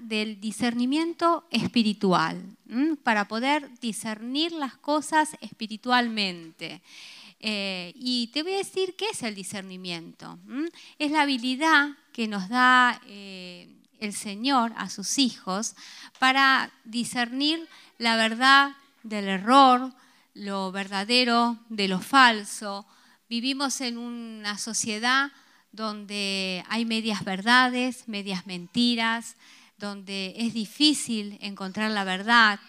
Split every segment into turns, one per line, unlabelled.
del discernimiento espiritual, para poder discernir las cosas espiritualmente. Eh, y te voy a decir qué es el discernimiento. Es la habilidad que nos da eh, el Señor a sus hijos para discernir la verdad del error, lo verdadero de lo falso. Vivimos en una sociedad donde hay medias verdades, medias mentiras, donde es difícil encontrar la verdad.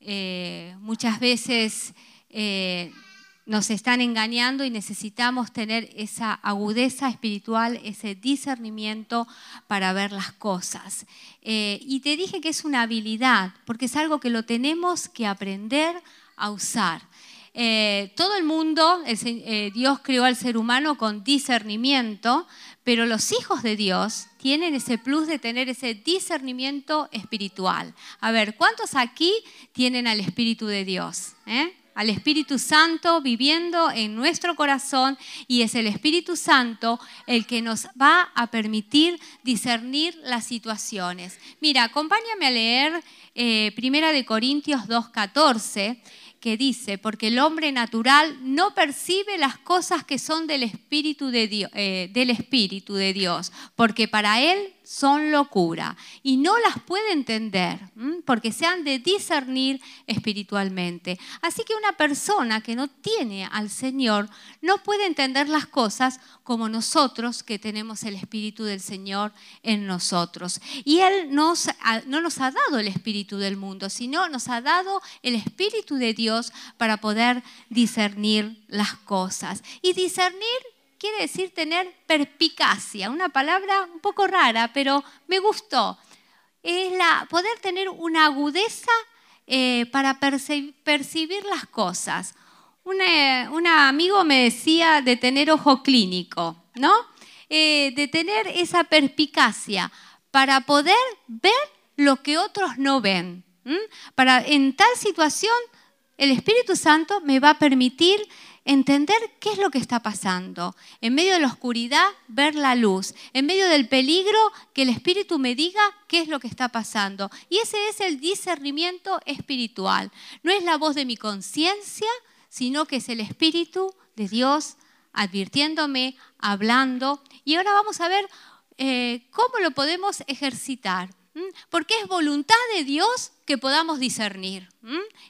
Eh, muchas veces eh, nos están engañando y necesitamos tener esa agudeza espiritual, ese discernimiento para ver las cosas. Eh, y te dije que es una habilidad, porque es algo que lo tenemos que aprender a usar. Todo el mundo, Dios creó al ser humano con discernimiento, pero los hijos de Dios tienen ese plus de tener ese discernimiento espiritual. A ver, ¿cuántos aquí tienen al Espíritu de Dios? Eh? al Espíritu Santo viviendo en nuestro corazón y es el Espíritu Santo el que nos va a permitir discernir las situaciones. Mira, acompáñame a leer eh, Primera de Corintios 2.14 que dice, porque el hombre natural no percibe las cosas que son del Espíritu de Dios, eh, del Espíritu de Dios porque para él son locura y no las puede entender porque se han de discernir espiritualmente. Así que una persona que no tiene al Señor no puede entender las cosas como nosotros que tenemos el Espíritu del Señor en nosotros. Y Él nos, no nos ha dado el Espíritu del mundo, sino nos ha dado el Espíritu de Dios para poder discernir las cosas. Y discernir quiere decir tener perspicacia, una palabra un poco rara, pero me gustó. Es la, poder tener una agudeza eh, para percibir las cosas. Un amigo me decía de tener ojo clínico, ¿no? Eh, de tener esa perspicacia para poder ver lo que otros no ven. Para en tal situación el Espíritu Santo me va a permitir entender qué es lo que está pasando. En medio de la oscuridad, ver la luz. En medio del peligro, que el Espíritu me diga qué es lo que está pasando. Y ese es el discernimiento espiritual. No es la voz de mi conciencia, sino que es el Espíritu de Dios advirtiéndome, hablando. Y ahora vamos a ver eh, cómo lo podemos ejercitar. Porque es voluntad de Dios que podamos discernir.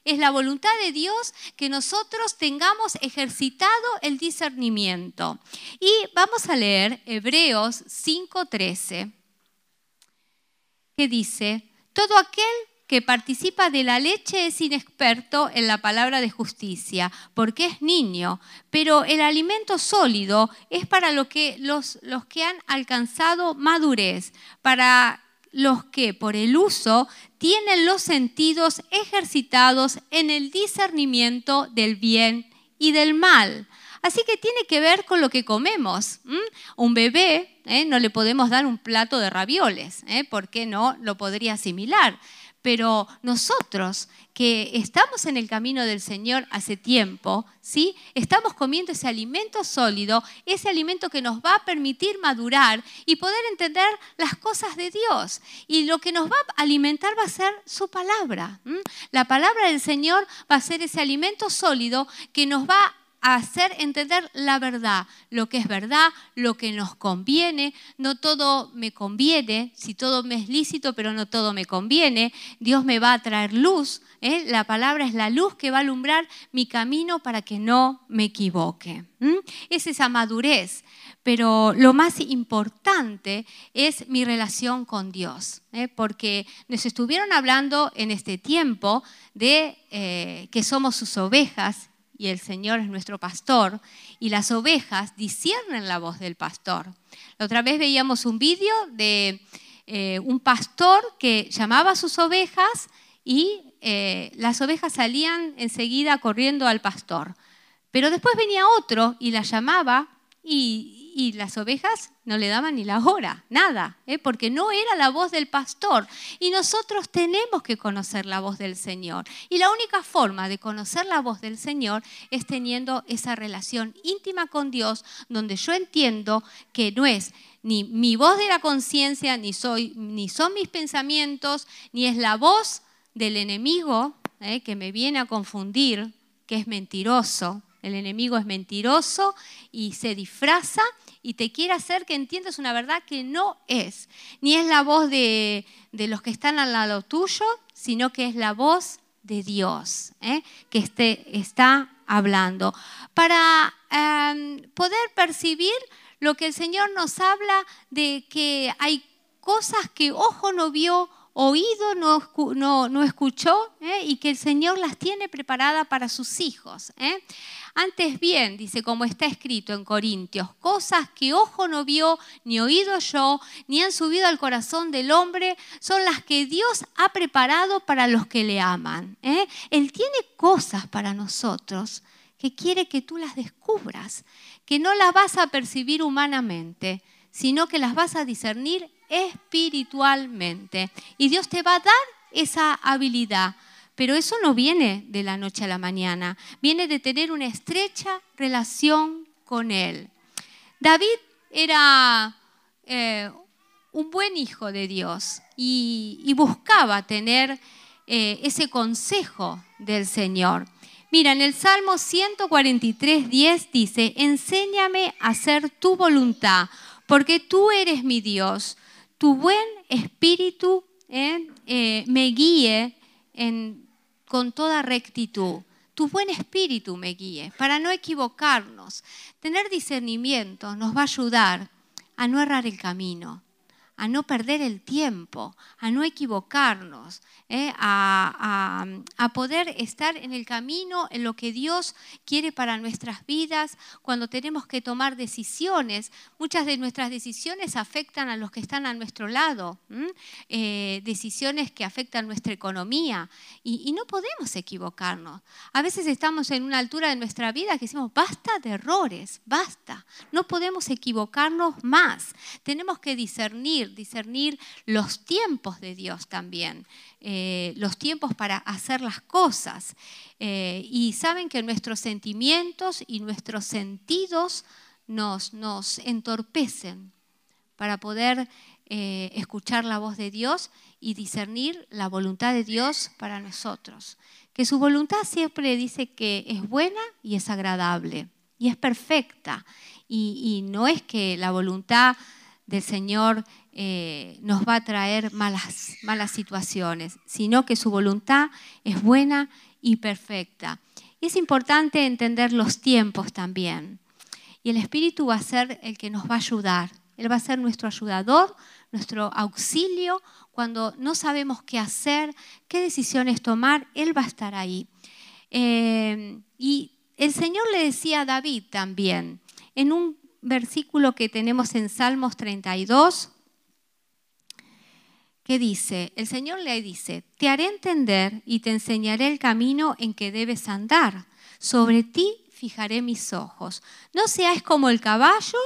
Es la voluntad de Dios que nosotros tengamos ejercitado el discernimiento. Y vamos a leer Hebreos 5:13, que dice, todo aquel que participa de la leche es inexperto en la palabra de justicia, porque es niño, pero el alimento sólido es para que, los, los que han alcanzado madurez, para los que por el uso tienen los sentidos ejercitados en el discernimiento del bien y del mal. Así que tiene que ver con lo que comemos. Un bebé ¿eh? no le podemos dar un plato de ravioles, ¿eh? porque no lo podría asimilar. Pero nosotros que estamos en el camino del Señor hace tiempo, ¿sí? Estamos comiendo ese alimento sólido, ese alimento que nos va a permitir madurar y poder entender las cosas de Dios. Y lo que nos va a alimentar va a ser su palabra. La palabra del Señor va a ser ese alimento sólido que nos va a hacer entender la verdad, lo que es verdad, lo que nos conviene. No todo me conviene, si todo me es lícito, pero no todo me conviene. Dios me va a traer luz. ¿eh? La palabra es la luz que va a alumbrar mi camino para que no me equivoque. Es esa madurez. Pero lo más importante es mi relación con Dios, ¿eh? porque nos estuvieron hablando en este tiempo de eh, que somos sus ovejas y el Señor es nuestro pastor, y las ovejas disciernen la voz del pastor. La otra vez veíamos un vídeo de eh, un pastor que llamaba a sus ovejas y eh, las ovejas salían enseguida corriendo al pastor. Pero después venía otro y la llamaba y, y las ovejas no le daban ni la hora, nada, ¿eh? porque no era la voz del pastor. Y nosotros tenemos que conocer la voz del Señor. Y la única forma de conocer la voz del Señor es teniendo esa relación íntima con Dios, donde yo entiendo que no es ni mi voz de la conciencia, ni, ni son mis pensamientos, ni es la voz del enemigo ¿eh? que me viene a confundir, que es mentiroso. El enemigo es mentiroso y se disfraza y te quiere hacer que entiendas una verdad que no es. Ni es la voz de, los que están al lado tuyo, sino que es la voz de Dios ¿eh? que este, está hablando. Para em, poder percibir lo que el Señor nos habla de que hay cosas que ojo no vio, oído no, no, escuchó ¿eh? y que el Señor las tiene preparadas para sus hijos. ¿eh? Antes bien, dice como está escrito en Corintios, cosas que ojo no vio, ni oído yo, ni han subido al corazón del hombre, son las que Dios ha preparado para los que le aman. ¿eh? Él tiene cosas para nosotros que quiere que tú las descubras, que no las vas a percibir humanamente, sino que las vas a discernir espiritualmente. Y Dios te va a dar esa habilidad. Pero eso no viene de la noche a la mañana, viene de tener una estrecha relación con Él. David era eh, un buen hijo de Dios y, buscaba tener eh, ese consejo del Señor. Mira, en el Salmo 143, 10 dice, enséñame a hacer tu voluntad, porque tú eres mi Dios tu buen espíritu eh, eh, me guíe con toda rectitud. Tu buen espíritu me guíe para no equivocarnos. Tener discernimiento nos va a ayudar a no errar el camino, a no perder el tiempo, a no equivocarnos, ¿eh? a, poder estar en el camino, en lo que Dios quiere para nuestras vidas, cuando tenemos que tomar decisiones. Muchas de nuestras decisiones afectan a los que están a nuestro lado, eh, decisiones que afectan nuestra economía y, no podemos equivocarnos. A veces estamos en una altura de nuestra vida que decimos, basta de errores, basta, no podemos equivocarnos más. Tenemos que discernir, discernir los tiempos de Dios también. Eh, los tiempos para hacer las cosas. Eh, y saben que nuestros sentimientos y nuestros sentidos nos, nos entorpecen para poder eh, escuchar la voz de Dios y discernir la voluntad de Dios para nosotros. Que su voluntad siempre dice que es buena y es agradable y es perfecta. y no es que la voluntad del Señor eh, nos va a traer malas, malas situaciones, sino que su voluntad es buena y perfecta. Es importante entender los tiempos también. Y el Espíritu va a ser el que nos va a ayudar. Él va a ser nuestro ayudador, nuestro auxilio. Cuando no sabemos qué hacer, qué decisiones tomar, Él va a estar ahí. Eh, y el Señor le decía a David también, en un versículo que tenemos en Salmos 32, que dice, el Señor le dice, te haré entender y te enseñaré el camino en que debes andar. Sobre ti fijaré mis ojos. No seas como el caballo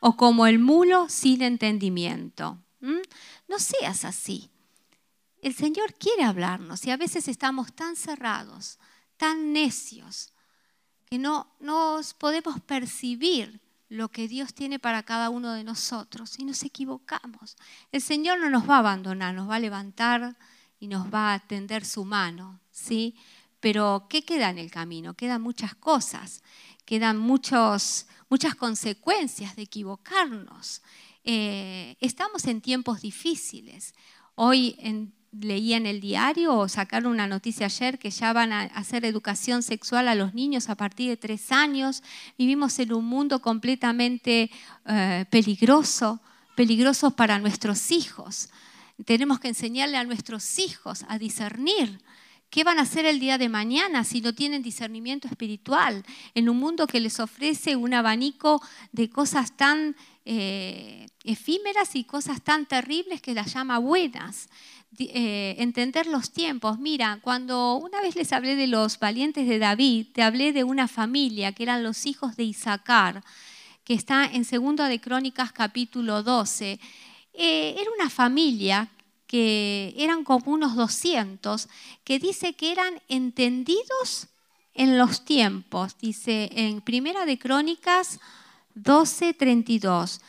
o como el mulo sin entendimiento. No seas así. El Señor quiere hablarnos y a veces estamos tan cerrados, tan necios, que no nos podemos percibir lo que Dios tiene para cada uno de nosotros y nos equivocamos. El Señor no nos va a abandonar, nos va a levantar y nos va a tender su mano, ¿sí? Pero ¿qué queda en el camino? Quedan muchas cosas, quedan muchos, muchas consecuencias de equivocarnos. Eh, estamos en tiempos difíciles. Hoy en leía en el diario o sacaron una noticia ayer que ya van a hacer educación sexual a los niños a partir de tres años. Vivimos en un mundo completamente eh, peligroso, peligroso para nuestros hijos. Tenemos que enseñarle a nuestros hijos a discernir ¿Qué van a hacer el día de mañana si no tienen discernimiento espiritual en un mundo que les ofrece un abanico de cosas tan eh, efímeras y cosas tan terribles que las llama buenas? Eh, entender los tiempos. Mira, cuando una vez les hablé de los valientes de David, te hablé de una familia que eran los hijos de Isaacar, que está en Segundo de Crónicas capítulo 12. Eh, era una familia que eran como unos 200, que dice que eran entendidos en los tiempos. Dice en Primera de Crónicas 12, 32.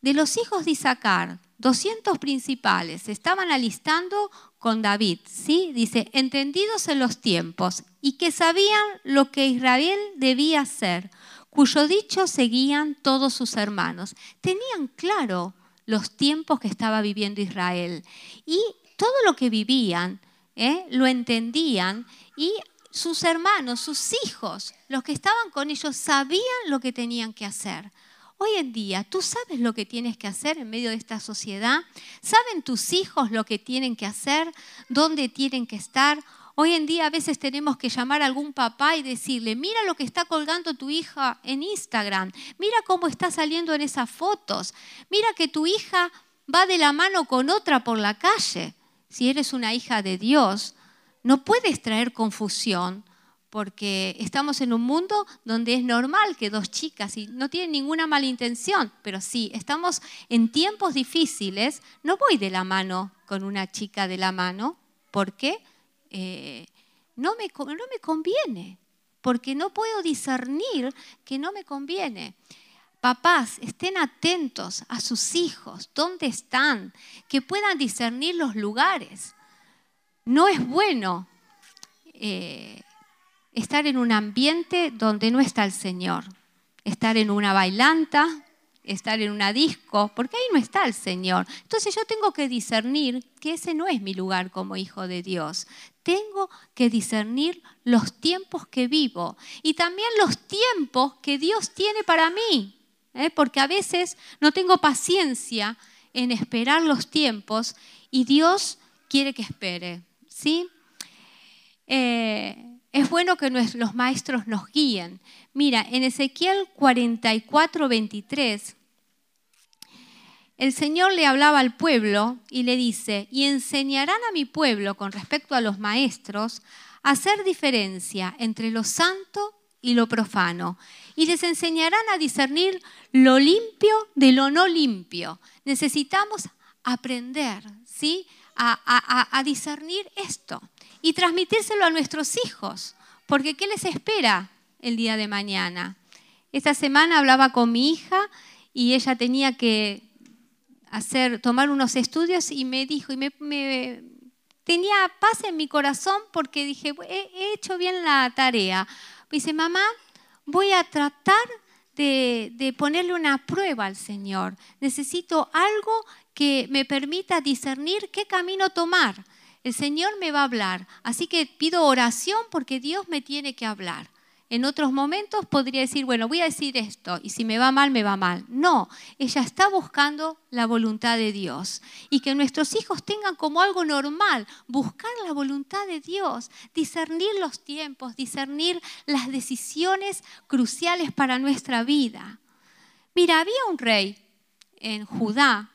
De los hijos de Isaacar, 200 principales estaban alistando con David, ¿sí? Dice, entendidos en los tiempos y que sabían lo que Israel debía hacer, cuyo dicho seguían todos sus hermanos. Tenían claro los tiempos que estaba viviendo Israel y todo lo que vivían, ¿eh? lo entendían y sus hermanos, sus hijos, los que estaban con ellos, sabían lo que tenían que hacer. Hoy en día, ¿tú sabes lo que tienes que hacer en medio de esta sociedad? ¿Saben tus hijos lo que tienen que hacer? ¿Dónde tienen que estar? Hoy en día a veces tenemos que llamar a algún papá y decirle, mira lo que está colgando tu hija en Instagram, mira cómo está saliendo en esas fotos, mira que tu hija va de la mano con otra por la calle. Si eres una hija de Dios, no puedes traer confusión porque estamos en un mundo donde es normal que dos chicas, y no tienen ninguna mala intención, pero sí, estamos en tiempos difíciles, no voy de la mano con una chica de la mano, porque eh, no, me, no me conviene, porque no puedo discernir que no me conviene. Papás, estén atentos a sus hijos, dónde están, que puedan discernir los lugares. No es bueno eh, estar en un ambiente donde no está el Señor, estar en una bailanta, estar en una disco, porque ahí no está el Señor. Entonces yo tengo que discernir que ese no es mi lugar como hijo de Dios. Tengo que discernir los tiempos que vivo y también los tiempos que Dios tiene para mí, ¿eh? porque a veces no tengo paciencia en esperar los tiempos y Dios quiere que espere. ¿sí? Eh, es bueno que los maestros nos guíen. Mira, en Ezequiel 44, 23, el Señor le hablaba al pueblo y le dice, y enseñarán a mi pueblo con respecto a los maestros a hacer diferencia entre lo santo y lo profano. Y les enseñarán a discernir lo limpio de lo no limpio. Necesitamos aprender, ¿sí? a discernir esto y transmitírselo a nuestros hijos, porque ¿qué les espera el día de mañana? Esta semana hablaba con mi hija y ella tenía que hacer, tomar unos estudios y me dijo, y me, tenía paz en mi corazón porque dije, he, hecho bien la tarea. Dice, mamá, voy a tratar de, de, ponerle una prueba al Señor. Necesito algo que me permita discernir qué camino tomar el Señor me va a hablar. Así que pido oración porque Dios me tiene que hablar. En otros momentos podría decir, bueno, voy a decir esto y si me va mal, me va mal. No, ella está buscando la voluntad de Dios y que nuestros hijos tengan como algo normal, buscar la voluntad de Dios, discernir los tiempos, discernir las decisiones cruciales para nuestra vida. Mira, había un rey en Judá,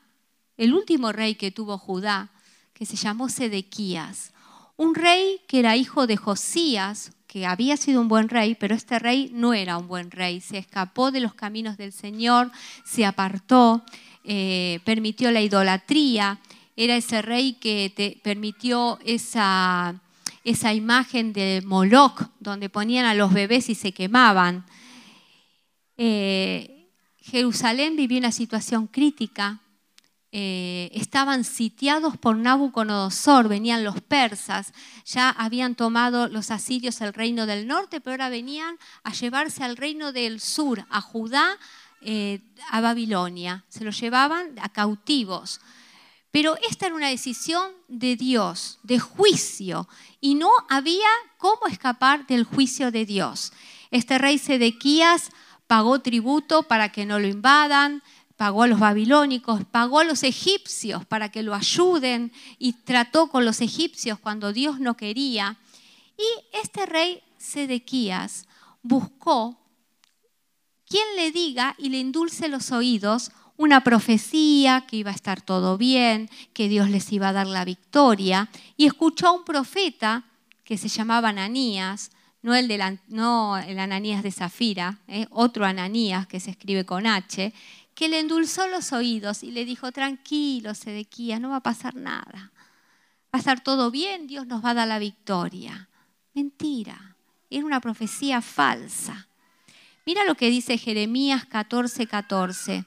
el último rey que tuvo Judá, que se llamó Sedequías, un rey que era hijo de Josías, que había sido un buen rey, pero este rey no era un buen rey, se escapó de los caminos del Señor, se apartó, eh, permitió la idolatría, era ese rey que te permitió esa, esa imagen de Moloch, donde ponían a los bebés y se quemaban. Eh, Jerusalén vivió una situación crítica eh, estaban sitiados por Nabucodonosor, venían los persas, ya habían tomado los asirios el reino del norte, pero ahora venían a llevarse al reino del sur, a Judá, eh, a Babilonia, se los llevaban a cautivos. Pero esta era una decisión de Dios, de juicio, y no había cómo escapar del juicio de Dios. Este rey Sedequías pagó tributo para que no lo invadan, pagó a los babilónicos, pagó a los egipcios para que lo ayuden y trató con los egipcios cuando Dios no quería. Y este rey Sedequías buscó quien le diga y le endulce los oídos una profecía que iba a estar todo bien, que Dios les iba a dar la victoria, y escuchó a un profeta que se llamaba Ananías, no el, de no el Ananías de Zafira, ¿eh? otro Ananías que se escribe con H, que le endulzó los oídos y le dijo, tranquilo, Sedequía, no va a pasar nada. Va a estar todo bien, Dios nos va a dar la victoria. Mentira, era una profecía falsa. Mira lo que dice Jeremías 14, 14.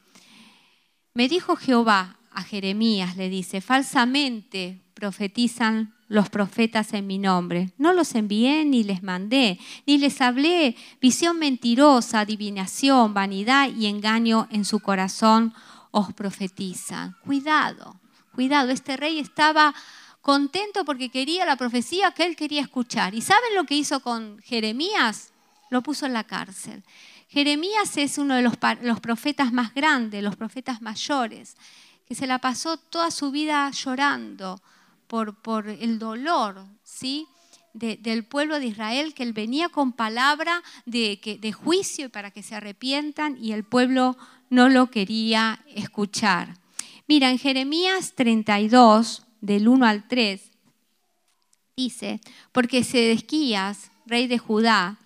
Me dijo Jehová a Jeremías, le dice, falsamente profetizan los profetas en mi nombre. No los envié ni les mandé, ni les hablé visión mentirosa, adivinación, vanidad y engaño en su corazón os profetizan. Cuidado, cuidado, este rey estaba contento porque quería la profecía que él quería escuchar. ¿Y saben lo que hizo con Jeremías? Lo puso en la cárcel. Jeremías es uno de los, los profetas más grandes, los profetas mayores, que se la pasó toda su vida llorando, por, el dolor ¿sí? del pueblo de Israel, que él venía con palabra de, de juicio para que se arrepientan y el pueblo no lo quería escuchar. Mira, en Jeremías 32, del 1 al 3, dice, porque Sedesquías, rey de Judá,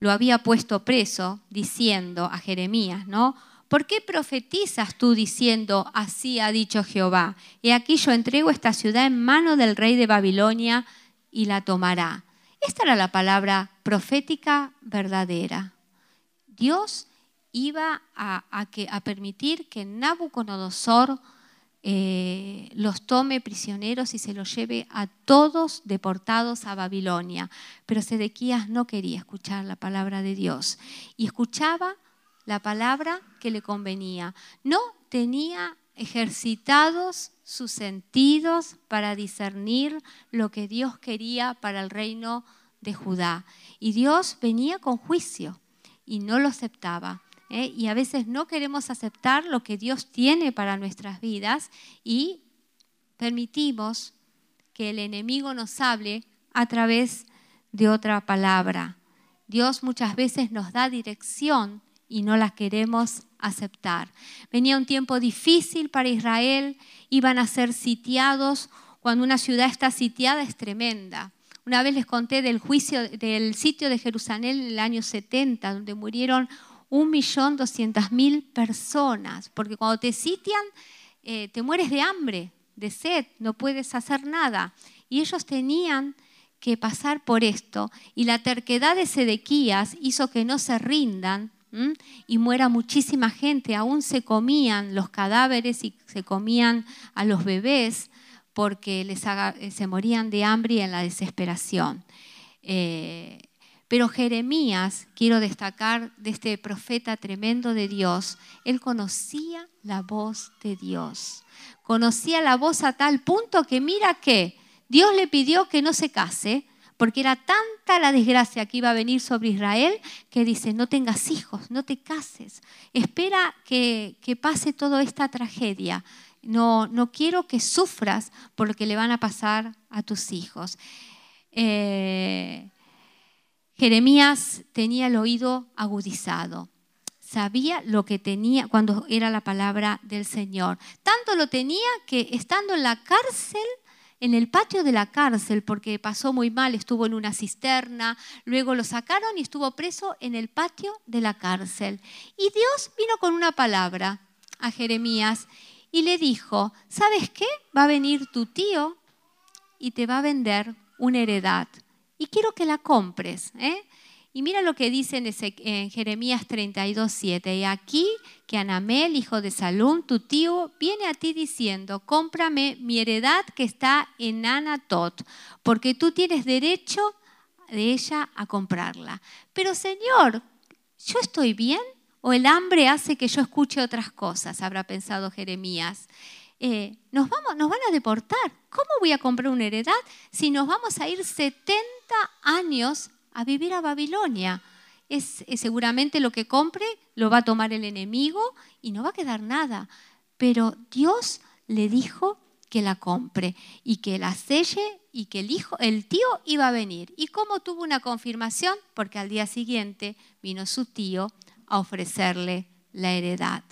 lo había puesto preso, diciendo a Jeremías, ¿no? ¿Por qué profetizas tú diciendo, así ha dicho Jehová? He aquí yo entrego esta ciudad en mano del rey de Babilonia y la tomará. Esta era la palabra profética verdadera. Dios iba a, permitir que Nabucodonosor eh, los tome prisioneros y se los lleve a todos deportados a Babilonia. Pero Sedequías no quería escuchar la palabra de Dios y escuchaba la palabra que le convenía. No tenía ejercitados sus sentidos para discernir lo que Dios quería para el reino de Judá. Y Dios venía con juicio y no lo aceptaba. ¿eh? Y a veces no queremos aceptar lo que Dios tiene para nuestras vidas y permitimos que el enemigo nos hable a través de otra palabra. Dios muchas veces nos da dirección y no las queremos aceptar. Venía un tiempo difícil para Israel, iban a ser sitiados. Cuando una ciudad está sitiada es tremenda. Una vez les conté del juicio del sitio de Jerusalén en el año 70, donde murieron 1.200.000 personas, porque cuando te sitian eh, te mueres de hambre, de sed, no puedes hacer nada. Y ellos tenían que pasar por esto, y la terquedad de Sedequías hizo que no se rindan y muera muchísima gente. Aún se comían los cadáveres y se comían a los bebés porque les eh, se morían de hambre y en la desesperación. Eh, pero Jeremías, quiero destacar de este profeta tremendo de Dios, él conocía la voz de Dios. Conocía la voz a tal punto que mira que Dios le pidió que no se case, porque era tanta la desgracia que iba a venir sobre Israel que dice, no tengas hijos, no te cases, espera que, pase toda esta tragedia. No, no quiero que sufras por lo que le van a pasar a tus hijos. Eh, Jeremías tenía el oído agudizado. Sabía lo que tenía cuando era la palabra del Señor. Tanto lo tenía que estando en la cárcel en el patio de la cárcel porque pasó muy mal, estuvo en una cisterna, luego lo sacaron y estuvo preso en el patio de la cárcel. Y Dios vino con una palabra a Jeremías y le dijo, ¿sabes qué? Va a venir tu tío y te va a vender una heredad. Y quiero que la compres. ¿eh? Y mira lo que dice en, Jeremías 32, 7. Y aquí que Anamel, hijo de Salún, tu tío, viene a ti diciendo, cómprame mi heredad que está en Anatot, porque tú tienes derecho de ella a comprarla. Pero Señor, ¿yo estoy bien? ¿O el hambre hace que yo escuche otras cosas? Habrá pensado Jeremías. Eh, nos, vamos, nos van a deportar. ¿Cómo voy a comprar una heredad si nos vamos a ir 70 años a vivir a Babilonia. Es, seguramente lo que compre lo va a tomar el enemigo y no va a quedar nada. Pero Dios le dijo que la compre y que la selle y que el hijo, el tío iba a venir. ¿Y cómo tuvo una confirmación? Porque al día siguiente vino su tío a ofrecerle la heredad.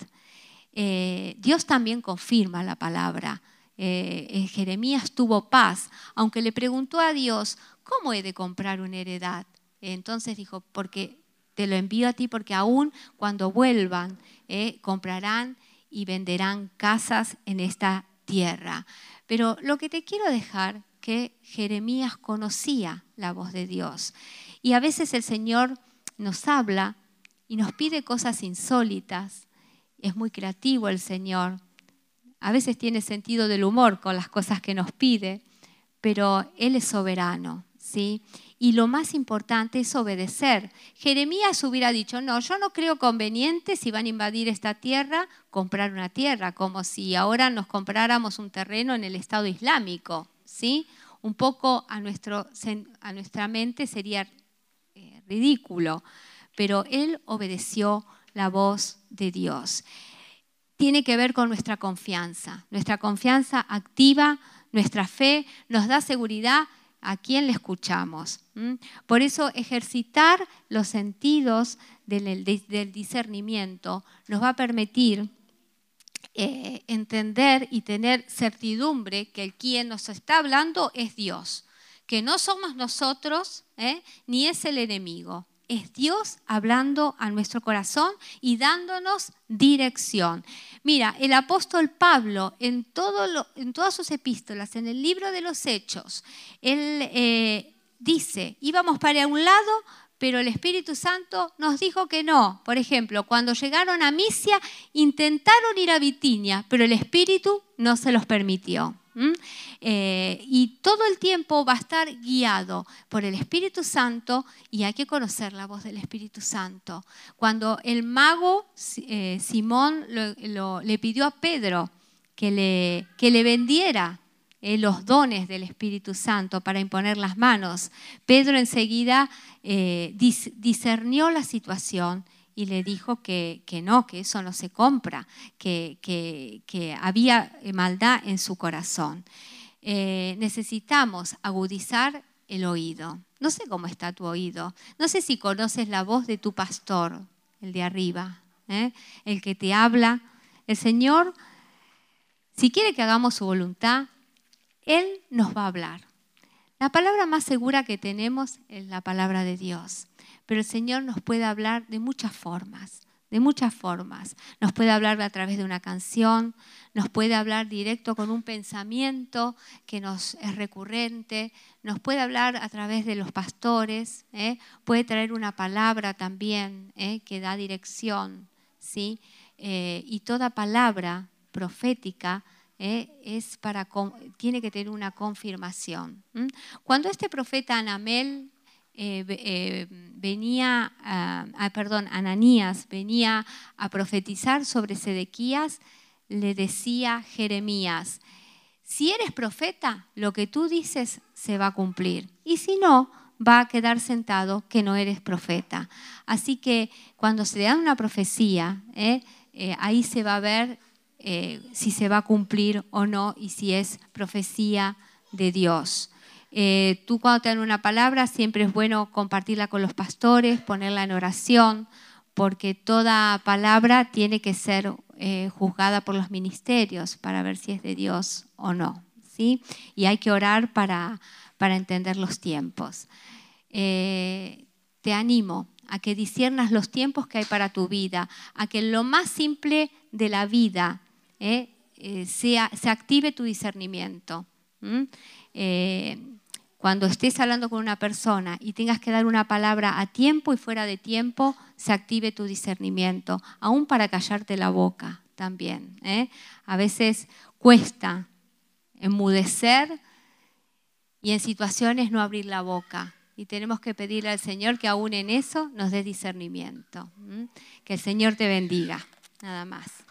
Eh, Dios también confirma la palabra. Eh, Jeremías tuvo paz, aunque le preguntó a Dios, ¿cómo he de comprar una heredad? Entonces dijo, porque te lo envío a ti, porque aún cuando vuelvan, eh, comprarán y venderán casas en esta tierra. Pero lo que te quiero dejar, que Jeremías conocía la voz de Dios. Y a veces el Señor nos habla y nos pide cosas insólitas. Es muy creativo el Señor. A veces tiene sentido del humor con las cosas que nos pide, pero Él es soberano, ¿sí? Y lo más importante es obedecer. Jeremías hubiera dicho, no, yo no creo conveniente si van a invadir esta tierra, comprar una tierra, como si ahora nos compráramos un terreno en el Estado Islámico, ¿sí? Un poco a, a nuestra mente sería eh, ridículo pero él obedeció la voz de Dios. Tiene que ver con nuestra confianza. Nuestra confianza activa, nuestra fe nos da seguridad a quien le escuchamos. Por eso ejercitar los sentidos del, discernimiento nos va a permitir eh, entender y tener certidumbre que el quien nos está hablando es Dios, que no somos nosotros ¿eh? ni es el enemigo es Dios hablando a nuestro corazón y dándonos dirección. Mira, el apóstol Pablo en, todo en todas sus epístolas, en el libro de los Hechos, él eh, dice, íbamos para un lado, pero el Espíritu Santo nos dijo que no. Por ejemplo, cuando llegaron a Misia, intentaron ir a Bitinia, pero el Espíritu no se los permitió. Eh, y todo el tiempo va a estar guiado por el Espíritu Santo y hay que conocer la voz del Espíritu Santo. Cuando el mago eh, Simón le pidió a Pedro que le, que le vendiera eh, los dones del Espíritu Santo para imponer las manos, Pedro enseguida discernió la situación y le dijo que, no, que eso no se compra, que, que, había maldad en su corazón. Eh, necesitamos agudizar el oído. No sé cómo está tu oído. No sé si conoces la voz de tu pastor, el de arriba, ¿eh? el que te habla. El Señor, si quiere que hagamos su voluntad, Él nos va a hablar. La palabra más segura que tenemos es la palabra de Dios pero el Señor nos puede hablar de muchas formas, de muchas formas. Nos puede hablar a través de una canción, nos puede hablar directo con un pensamiento que nos es recurrente, nos puede hablar a través de los pastores, ¿eh? puede traer una palabra también ¿eh? que da dirección, ¿sí? Eh, y toda palabra profética es para, tiene que tener una confirmación. Cuando este profeta Anamel eh, eh, venía, perdón, Ananías venía a profetizar sobre Sedequías, le decía Jeremías, si eres profeta, lo que tú dices se va a cumplir. Y si no, va a quedar sentado que no eres profeta. Así que cuando se da una profecía, eh, ahí se va a ver si se va a cumplir o no y si es profecía de Dios. Eh, tú cuando te una palabra siempre es bueno compartirla con los pastores, ponerla en oración, porque toda palabra tiene que ser eh, juzgada por los ministerios para ver si es de Dios o no. ¿sí? Y hay que orar para, para entender los tiempos. Eh, te animo a que disiernas los tiempos que hay para tu vida, a que lo más simple de la vida sea, se active tu discernimiento cuando estés hablando con una persona y tengas que dar una palabra a tiempo y fuera de tiempo, se active tu discernimiento, aún para callarte la boca también. ¿eh? A veces cuesta enmudecer y en situaciones no abrir la boca. Y tenemos que pedirle al Señor que aún en eso nos dé discernimiento. Que el Señor te bendiga. Nada más.